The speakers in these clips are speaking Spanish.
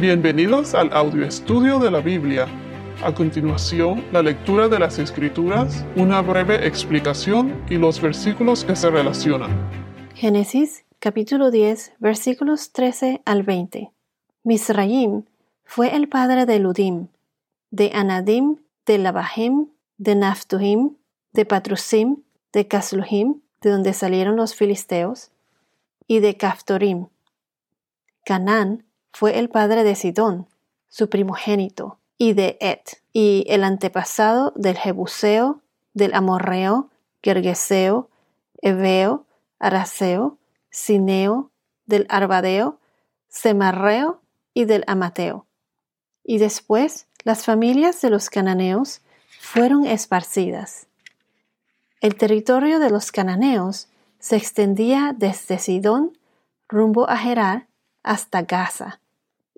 Bienvenidos al audio estudio de la Biblia. A continuación, la lectura de las Escrituras, una breve explicación y los versículos que se relacionan. Génesis capítulo 10 versículos 13 al 20. Misraim fue el padre de Ludim, de Anadim, de Labahim, de Naphtuhim, de Patrusim, de Casluhim, de donde salieron los filisteos, y de Caftorim. Canán fue el padre de Sidón, su primogénito, y de Et, y el antepasado del Jebuseo, del Amorreo, Gergeseo, Eveo, Araseo, Sineo, del Arbadeo, Semarreo y del Amateo. Y después las familias de los cananeos fueron esparcidas. El territorio de los cananeos se extendía desde Sidón rumbo a Gerar hasta Gaza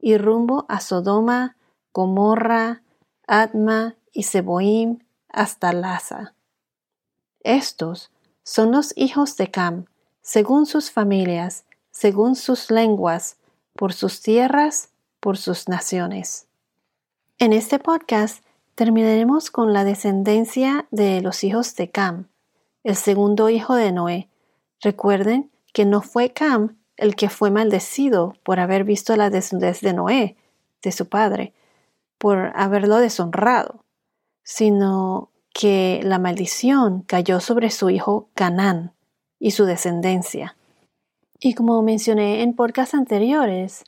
y rumbo a Sodoma, Gomorra, Adma y Seboim hasta Laza. Estos son los hijos de Cam, según sus familias, según sus lenguas, por sus tierras, por sus naciones. En este podcast terminaremos con la descendencia de los hijos de Cam, el segundo hijo de Noé. Recuerden que no fue Cam el que fue maldecido por haber visto la desnudez de Noé, de su padre, por haberlo deshonrado, sino que la maldición cayó sobre su hijo Canán y su descendencia. Y como mencioné en podcasts anteriores,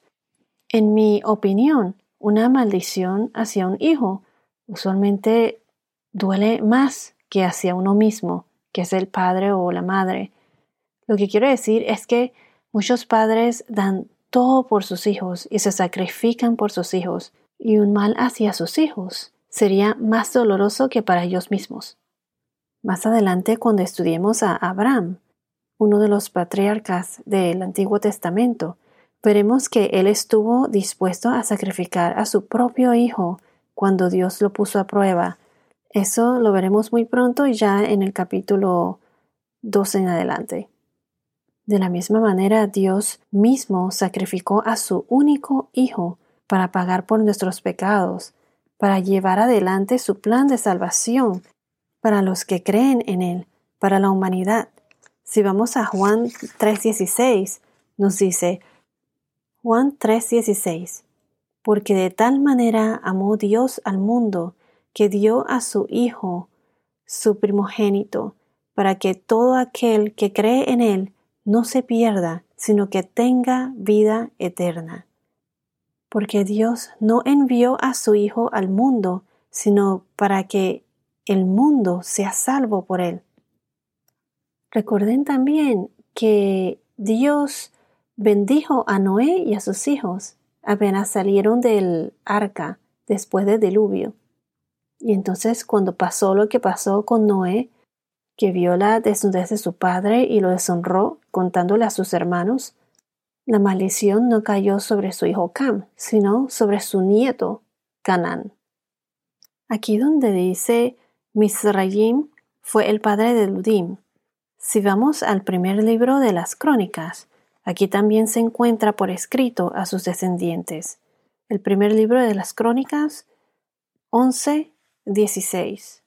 en mi opinión, una maldición hacia un hijo usualmente duele más que hacia uno mismo, que es el padre o la madre. Lo que quiero decir es que Muchos padres dan todo por sus hijos y se sacrifican por sus hijos, y un mal hacia sus hijos sería más doloroso que para ellos mismos. Más adelante, cuando estudiemos a Abraham, uno de los patriarcas del Antiguo Testamento, veremos que él estuvo dispuesto a sacrificar a su propio hijo cuando Dios lo puso a prueba. Eso lo veremos muy pronto ya en el capítulo 2 en adelante. De la misma manera, Dios mismo sacrificó a su único Hijo para pagar por nuestros pecados, para llevar adelante su plan de salvación para los que creen en Él, para la humanidad. Si vamos a Juan 3:16, nos dice, Juan 3:16, porque de tal manera amó Dios al mundo que dio a su Hijo, su primogénito, para que todo aquel que cree en Él no se pierda, sino que tenga vida eterna. Porque Dios no envió a su Hijo al mundo, sino para que el mundo sea salvo por él. Recuerden también que Dios bendijo a Noé y a sus hijos apenas salieron del arca después del diluvio. Y entonces cuando pasó lo que pasó con Noé, que vio la desnudez de su padre y lo deshonró, contándole a sus hermanos, la maldición no cayó sobre su hijo Cam, sino sobre su nieto Canán. Aquí donde dice Misraim fue el padre de Ludim. Si vamos al primer libro de las crónicas, aquí también se encuentra por escrito a sus descendientes. El primer libro de las crónicas 11, 16.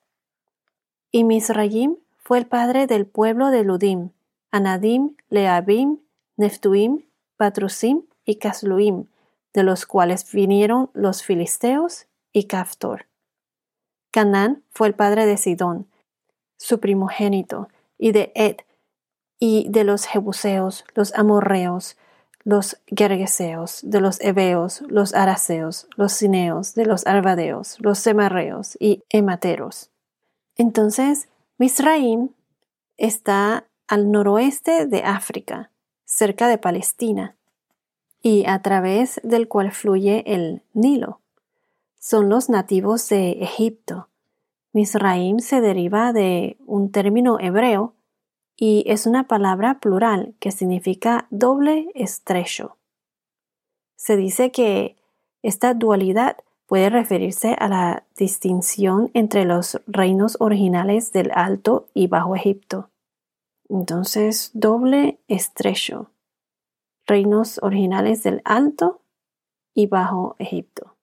Y Misraim fue el padre del pueblo de Ludim, Anadim, Leabim, Neftuim, Patrusim y Casluim, de los cuales vinieron los filisteos y Caftor. Canán fue el padre de Sidón, su primogénito, y de Ed, y de los Jebuseos, los Amorreos, los Gergeseos, de los Eveos, los Araseos, los Cineos, de los Arvadeos, los Semarreos y Emateros. Entonces Misraim está al noroeste de África, cerca de Palestina, y a través del cual fluye el Nilo. Son los nativos de Egipto. Misraim se deriva de un término hebreo y es una palabra plural que significa doble estrecho. Se dice que esta dualidad puede referirse a la distinción entre los reinos originales del Alto y Bajo Egipto. Entonces, doble estrecho. Reinos originales del Alto y bajo Egipto.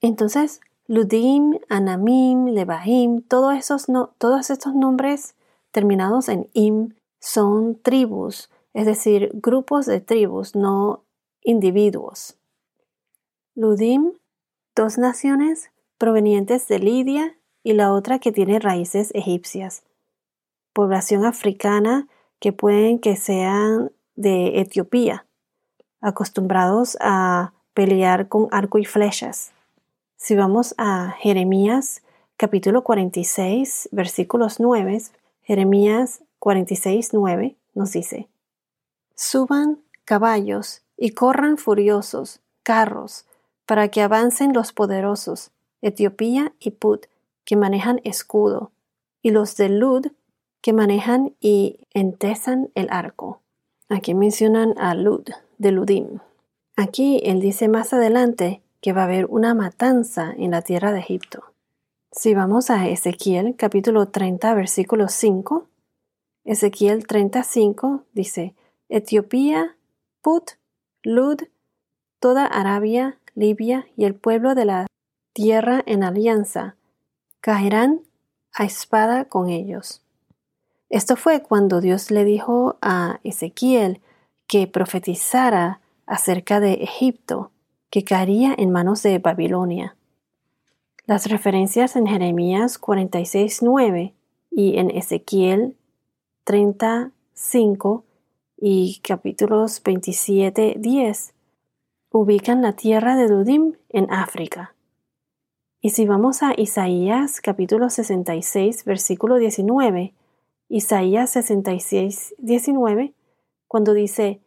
Entonces, Ludim, Anamim, Lebahim, todos, esos todos estos nombres terminados en im son tribus, es decir, grupos de tribus, no individuos. Ludim, dos naciones provenientes de Lidia y la otra que tiene raíces egipcias. Población africana que pueden que sean de Etiopía, acostumbrados a pelear con arco y flechas. Si vamos a Jeremías capítulo 46, versículos 9, Jeremías 46, 9 nos dice, Suban caballos y corran furiosos, carros, para que avancen los poderosos, Etiopía y Put, que manejan escudo, y los de Lud, que manejan y entesan el arco. Aquí mencionan a Lud, de Ludim. Aquí él dice más adelante que va a haber una matanza en la tierra de Egipto. Si vamos a Ezequiel capítulo 30 versículo 5, Ezequiel 35 dice, Etiopía, Put, Lud, toda Arabia, Libia y el pueblo de la tierra en alianza, caerán a espada con ellos. Esto fue cuando Dios le dijo a Ezequiel que profetizara acerca de Egipto, que caería en manos de Babilonia. Las referencias en Jeremías 46.9 y en Ezequiel 35 y capítulos 27.10 ubican la tierra de Dudim en África. Y si vamos a Isaías capítulo 66 versículo 19, Isaías 66 19, cuando dice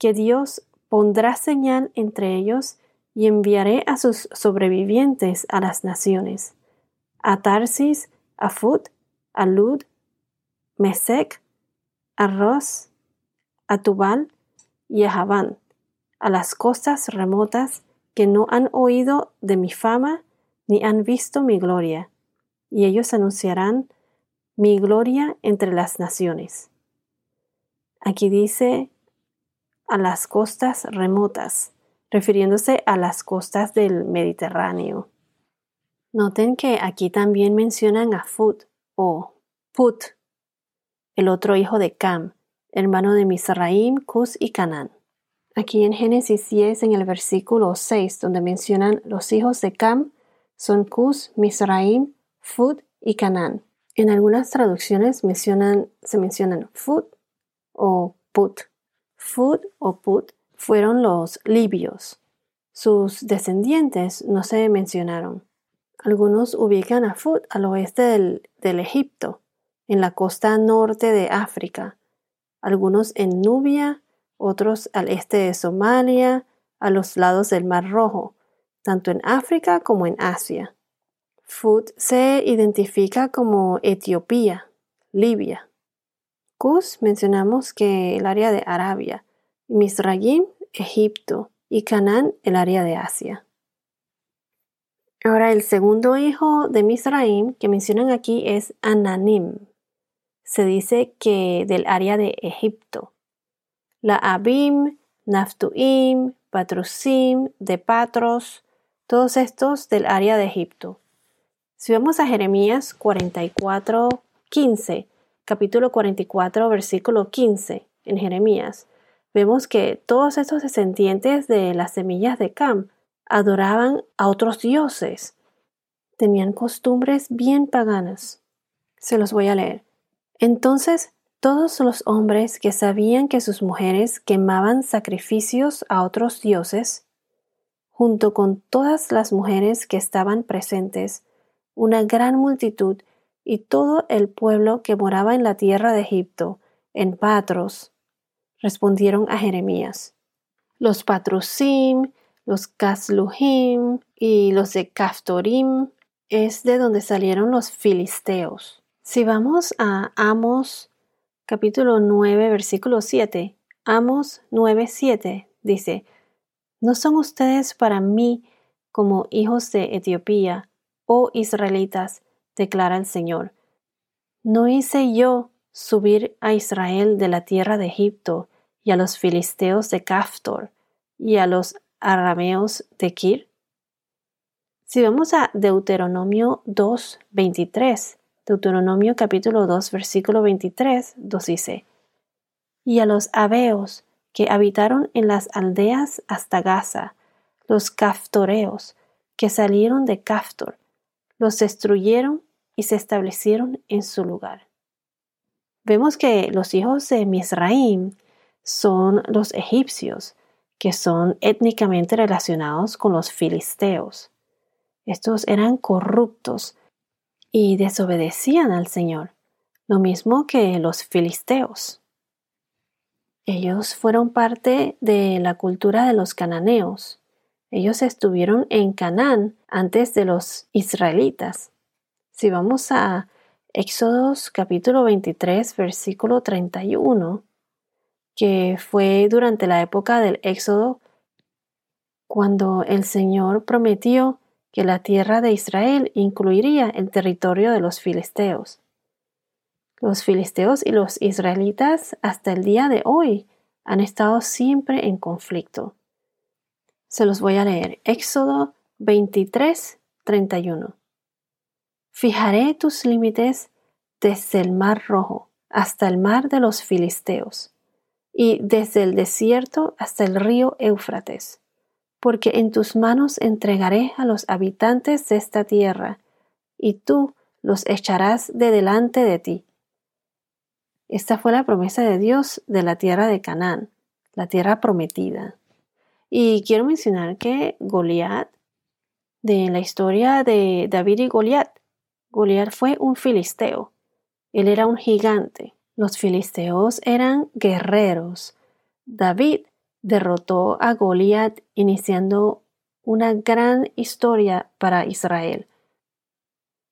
que Dios pondrá señal entre ellos y enviaré a sus sobrevivientes a las naciones, a Tarsis, a Fut, a Lud, Mesec, a Ros, a Tubal y a Javán, a las costas remotas que no han oído de mi fama ni han visto mi gloria, y ellos anunciarán mi gloria entre las naciones. Aquí dice a las costas remotas, refiriéndose a las costas del Mediterráneo. Noten que aquí también mencionan a Fut o Put, el otro hijo de Cam, hermano de Misraim, Cus y Canaán. Aquí en Génesis 10, en el versículo 6, donde mencionan los hijos de Cam, son Cus, Misraim, Fut y Canaán. En algunas traducciones se mencionan Fut o Put. Fud o Put fueron los libios. Sus descendientes no se mencionaron. Algunos ubican a Fud al oeste del Egipto, en la costa norte de África, algunos en Nubia, otros al este de Somalia, a los lados del Mar Rojo, tanto en África como en Asia. Fud se identifica como Etiopía, Libia. Cus mencionamos que el área de Arabia, Misrayim, Egipto y Canaán, el área de Asia. Ahora el segundo hijo de Misraim que mencionan aquí es Ananim. Se dice que del área de Egipto. La Abim, Naftuim, Patrusim, de Patros, todos estos del área de Egipto. Si vamos a Jeremías 44, 15, capítulo 44, versículo 15 en Jeremías, vemos que todos estos descendientes de las semillas de Cam adoraban a otros dioses. Tenían costumbres bien paganas. Se los voy a leer. Entonces, todos los hombres que sabían que sus mujeres quemaban sacrificios a otros dioses, junto con todas las mujeres que estaban presentes, una gran multitud y todo el pueblo que moraba en la tierra de Egipto, en Patros, respondieron a Jeremías. Los Patrusim, los Casluhim y los de Caftorim es de donde salieron los filisteos. Si vamos a Amos capítulo 9 versículo 7, Amos 9 7 dice, ¿No son ustedes para mí como hijos de Etiopía, oh israelitas? declara el Señor. ¿No hice yo subir a Israel de la tierra de Egipto y a los filisteos de Caftor y a los arameos de Kir? Si vamos a Deuteronomio 2, 23, Deuteronomio capítulo 2, versículo 23, nos dice, Y a los aveos que habitaron en las aldeas hasta Gaza, los caftoreos que salieron de Caftor, los destruyeron y se establecieron en su lugar. Vemos que los hijos de Misraim son los egipcios, que son étnicamente relacionados con los filisteos. Estos eran corruptos y desobedecían al Señor, lo mismo que los filisteos. Ellos fueron parte de la cultura de los cananeos. Ellos estuvieron en Canaán antes de los israelitas. Si vamos a Éxodos capítulo 23, versículo 31, que fue durante la época del Éxodo, cuando el Señor prometió que la tierra de Israel incluiría el territorio de los filisteos. Los filisteos y los israelitas hasta el día de hoy han estado siempre en conflicto. Se los voy a leer. Éxodo 23, 31. Fijaré tus límites desde el mar rojo hasta el mar de los filisteos y desde el desierto hasta el río Éufrates, porque en tus manos entregaré a los habitantes de esta tierra, y tú los echarás de delante de ti. Esta fue la promesa de Dios de la tierra de Canaán, la tierra prometida. Y quiero mencionar que Goliat, de la historia de David y Goliat, Goliat fue un filisteo. Él era un gigante, los filisteos eran guerreros. David derrotó a Goliat iniciando una gran historia para Israel.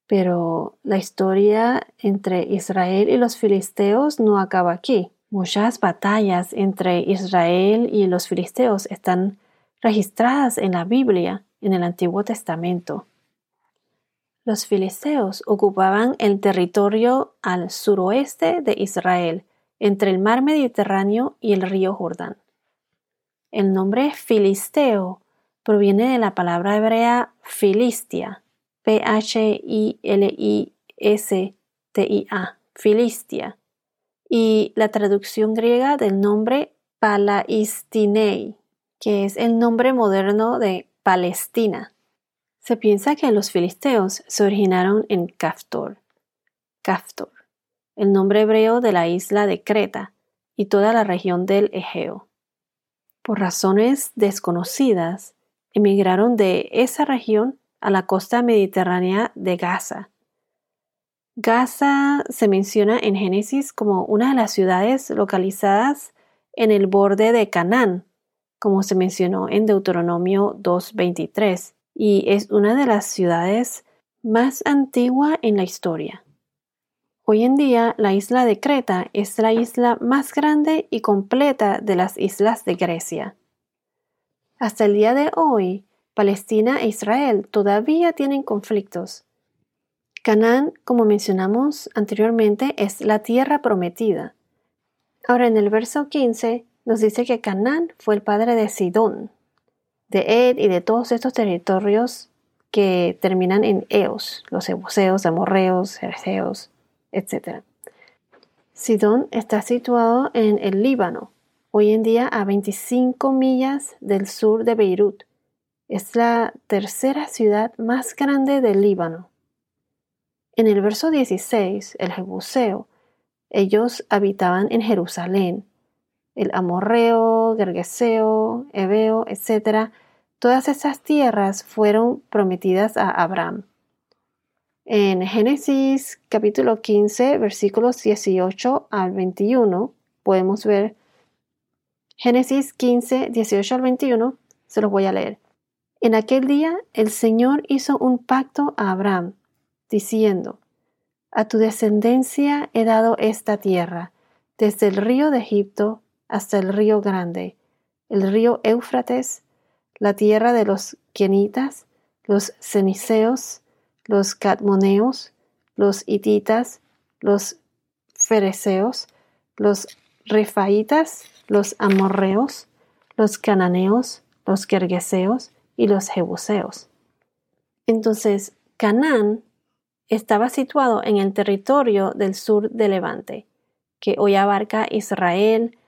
Pero la historia entre Israel y los filisteos no acaba aquí. Muchas batallas entre Israel y los filisteos están registradas en la Biblia, en el Antiguo Testamento. Los filisteos ocupaban el territorio al suroeste de Israel, entre el mar Mediterráneo y el río Jordán. El nombre filisteo proviene de la palabra hebrea filistia, P-H-I-L-I-S-T-I-A, filistia, y la traducción griega del nombre Palaistinei, que es el nombre moderno de Palestina. Se piensa que los filisteos se originaron en Caftor, Caftor, el nombre hebreo de la isla de Creta y toda la región del Egeo. Por razones desconocidas, emigraron de esa región a la costa mediterránea de Gaza. Gaza se menciona en Génesis como una de las ciudades localizadas en el borde de Canaán, como se mencionó en Deuteronomio 2.23 y es una de las ciudades más antigua en la historia. Hoy en día la isla de Creta es la isla más grande y completa de las islas de Grecia. Hasta el día de hoy, Palestina e Israel todavía tienen conflictos. Canaán, como mencionamos anteriormente, es la tierra prometida. Ahora en el verso 15 nos dice que Canaán fue el padre de Sidón, de Ed y de todos estos territorios que terminan en Eos, los Ebuseos, Amorreos, Jerseos, etc. Sidón está situado en el Líbano, hoy en día a 25 millas del sur de Beirut. Es la tercera ciudad más grande del Líbano. En el verso 16, el Jebuseo, ellos habitaban en Jerusalén, el amorreo, gergeseo, ebeo, etc., todas esas tierras fueron prometidas a Abraham. En Génesis capítulo 15, versículos 18 al 21, podemos ver Génesis 15, 18 al 21, se los voy a leer. En aquel día el Señor hizo un pacto a Abraham, diciendo, A tu descendencia he dado esta tierra, desde el río de Egipto hasta el río grande, el río Éufrates, la tierra de los Kenitas, los Ceniceos, los Cadmoneos, los Hititas, los Fereceos, los Refaitas, los Amorreos, los Cananeos, los Gergeseos y los Jebuseos. Entonces, Canaán estaba situado en el territorio del sur de Levante, que hoy abarca Israel,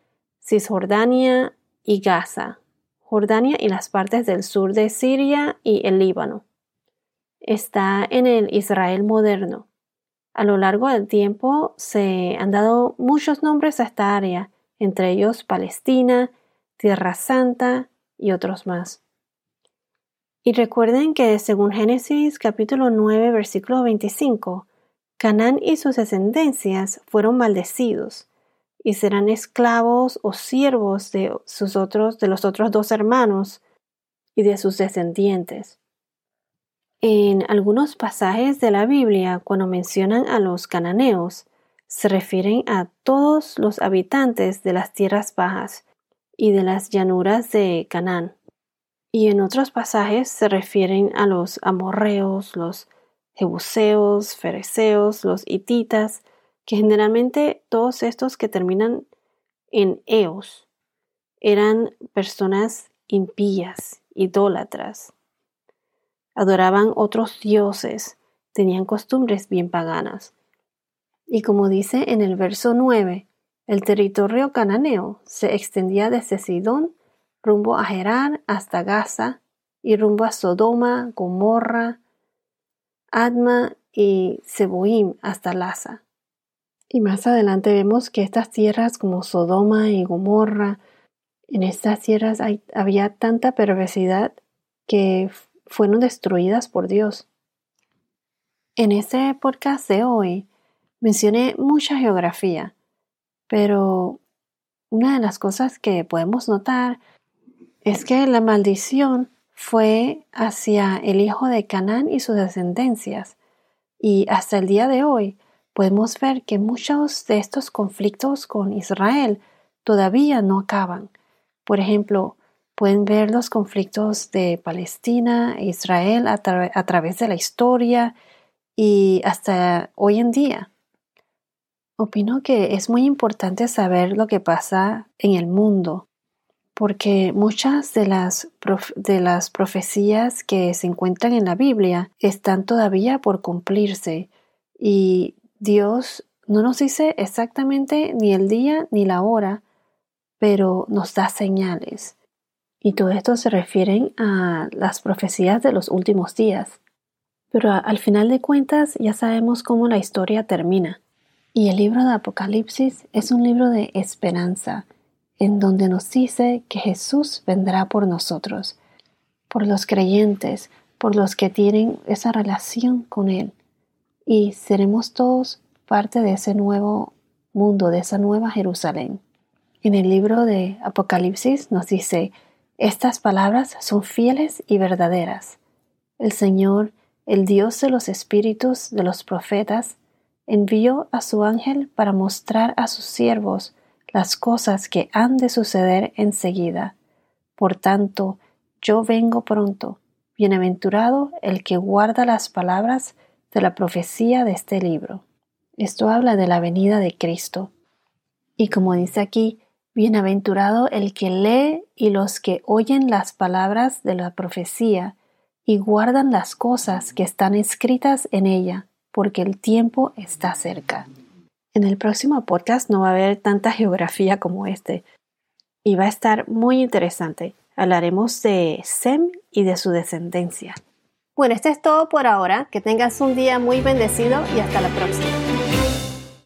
Cisjordania y Gaza, Jordania y las partes del sur de Siria y el Líbano. Está en el Israel moderno. A lo largo del tiempo se han dado muchos nombres a esta área, entre ellos Palestina, Tierra Santa y otros más. Y recuerden que según Génesis capítulo 9 versículo 25, Canaán y sus descendencias fueron maldecidos y serán esclavos o siervos de sus otros de los otros dos hermanos y de sus descendientes. En algunos pasajes de la Biblia, cuando mencionan a los cananeos, se refieren a todos los habitantes de las tierras bajas y de las llanuras de Canaán y en otros pasajes se refieren a los amorreos, los jebuseos, fereceos, los hititas, que generalmente todos estos que terminan en eos eran personas impías, idólatras. Adoraban otros dioses, tenían costumbres bien paganas. Y como dice en el verso 9, el territorio cananeo se extendía desde Sidón rumbo a Gerar hasta Gaza y rumbo a Sodoma, Gomorra, Adma y Seboim hasta Laza. Y más adelante vemos que estas tierras como Sodoma y Gomorra, en estas tierras había tanta perversidad que fueron destruidas por Dios. En este podcast de hoy mencioné mucha geografía, pero una de las cosas que podemos notar es que la maldición fue hacia el hijo de Canaán y sus descendencias. Y hasta el día de hoy podemos ver que muchos de estos conflictos con Israel todavía no acaban. Por ejemplo, pueden ver los conflictos de Palestina e Israel a, a través de la historia y hasta hoy en día. Opino que es muy importante saber lo que pasa en el mundo porque muchas de las, de las profecías que se encuentran en la Biblia están todavía por cumplirse y Dios no nos dice exactamente ni el día ni la hora, pero nos da señales. Y todo esto se refiere a las profecías de los últimos días. Pero al final de cuentas ya sabemos cómo la historia termina. Y el libro de Apocalipsis es un libro de esperanza, en donde nos dice que Jesús vendrá por nosotros, por los creyentes, por los que tienen esa relación con Él. Y seremos todos parte de ese nuevo mundo, de esa nueva Jerusalén. En el libro de Apocalipsis nos dice, estas palabras son fieles y verdaderas. El Señor, el Dios de los espíritus de los profetas, envió a su ángel para mostrar a sus siervos las cosas que han de suceder enseguida. Por tanto, yo vengo pronto. Bienaventurado el que guarda las palabras de la profecía de este libro. Esto habla de la venida de Cristo. Y como dice aquí, bienaventurado el que lee y los que oyen las palabras de la profecía y guardan las cosas que están escritas en ella, porque el tiempo está cerca. En el próximo podcast no va a haber tanta geografía como este y va a estar muy interesante. Hablaremos de Sem y de su descendencia. Bueno, esto es todo por ahora. Que tengas un día muy bendecido y hasta la próxima.